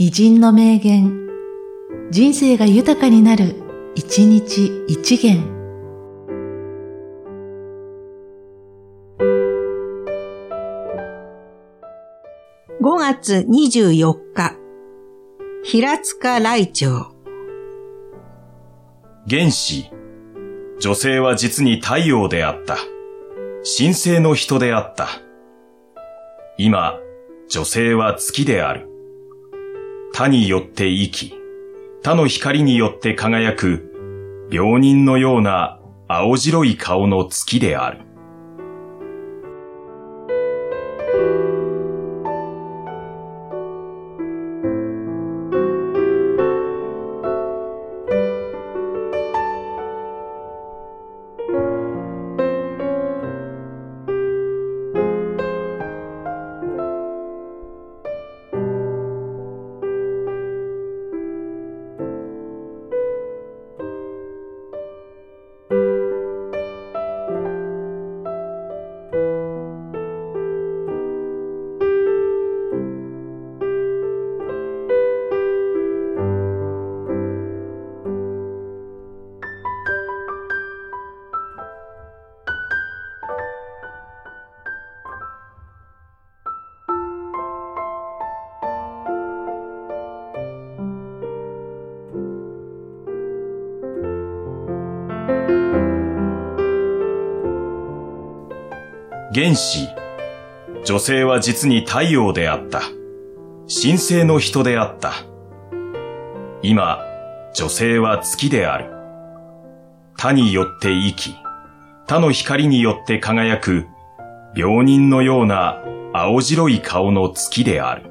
偉人の名言、人生が豊かになる、一日一元。5月24日、平塚来長。原始、女性は実に太陽であった。神聖の人であった。今、女性は月である。他によって生き、他の光によって輝く、病人のような青白い顔の月である。原始、女性は実に太陽であった。神聖の人であった。今、女性は月である。他によって生き、他の光によって輝く、病人のような青白い顔の月である。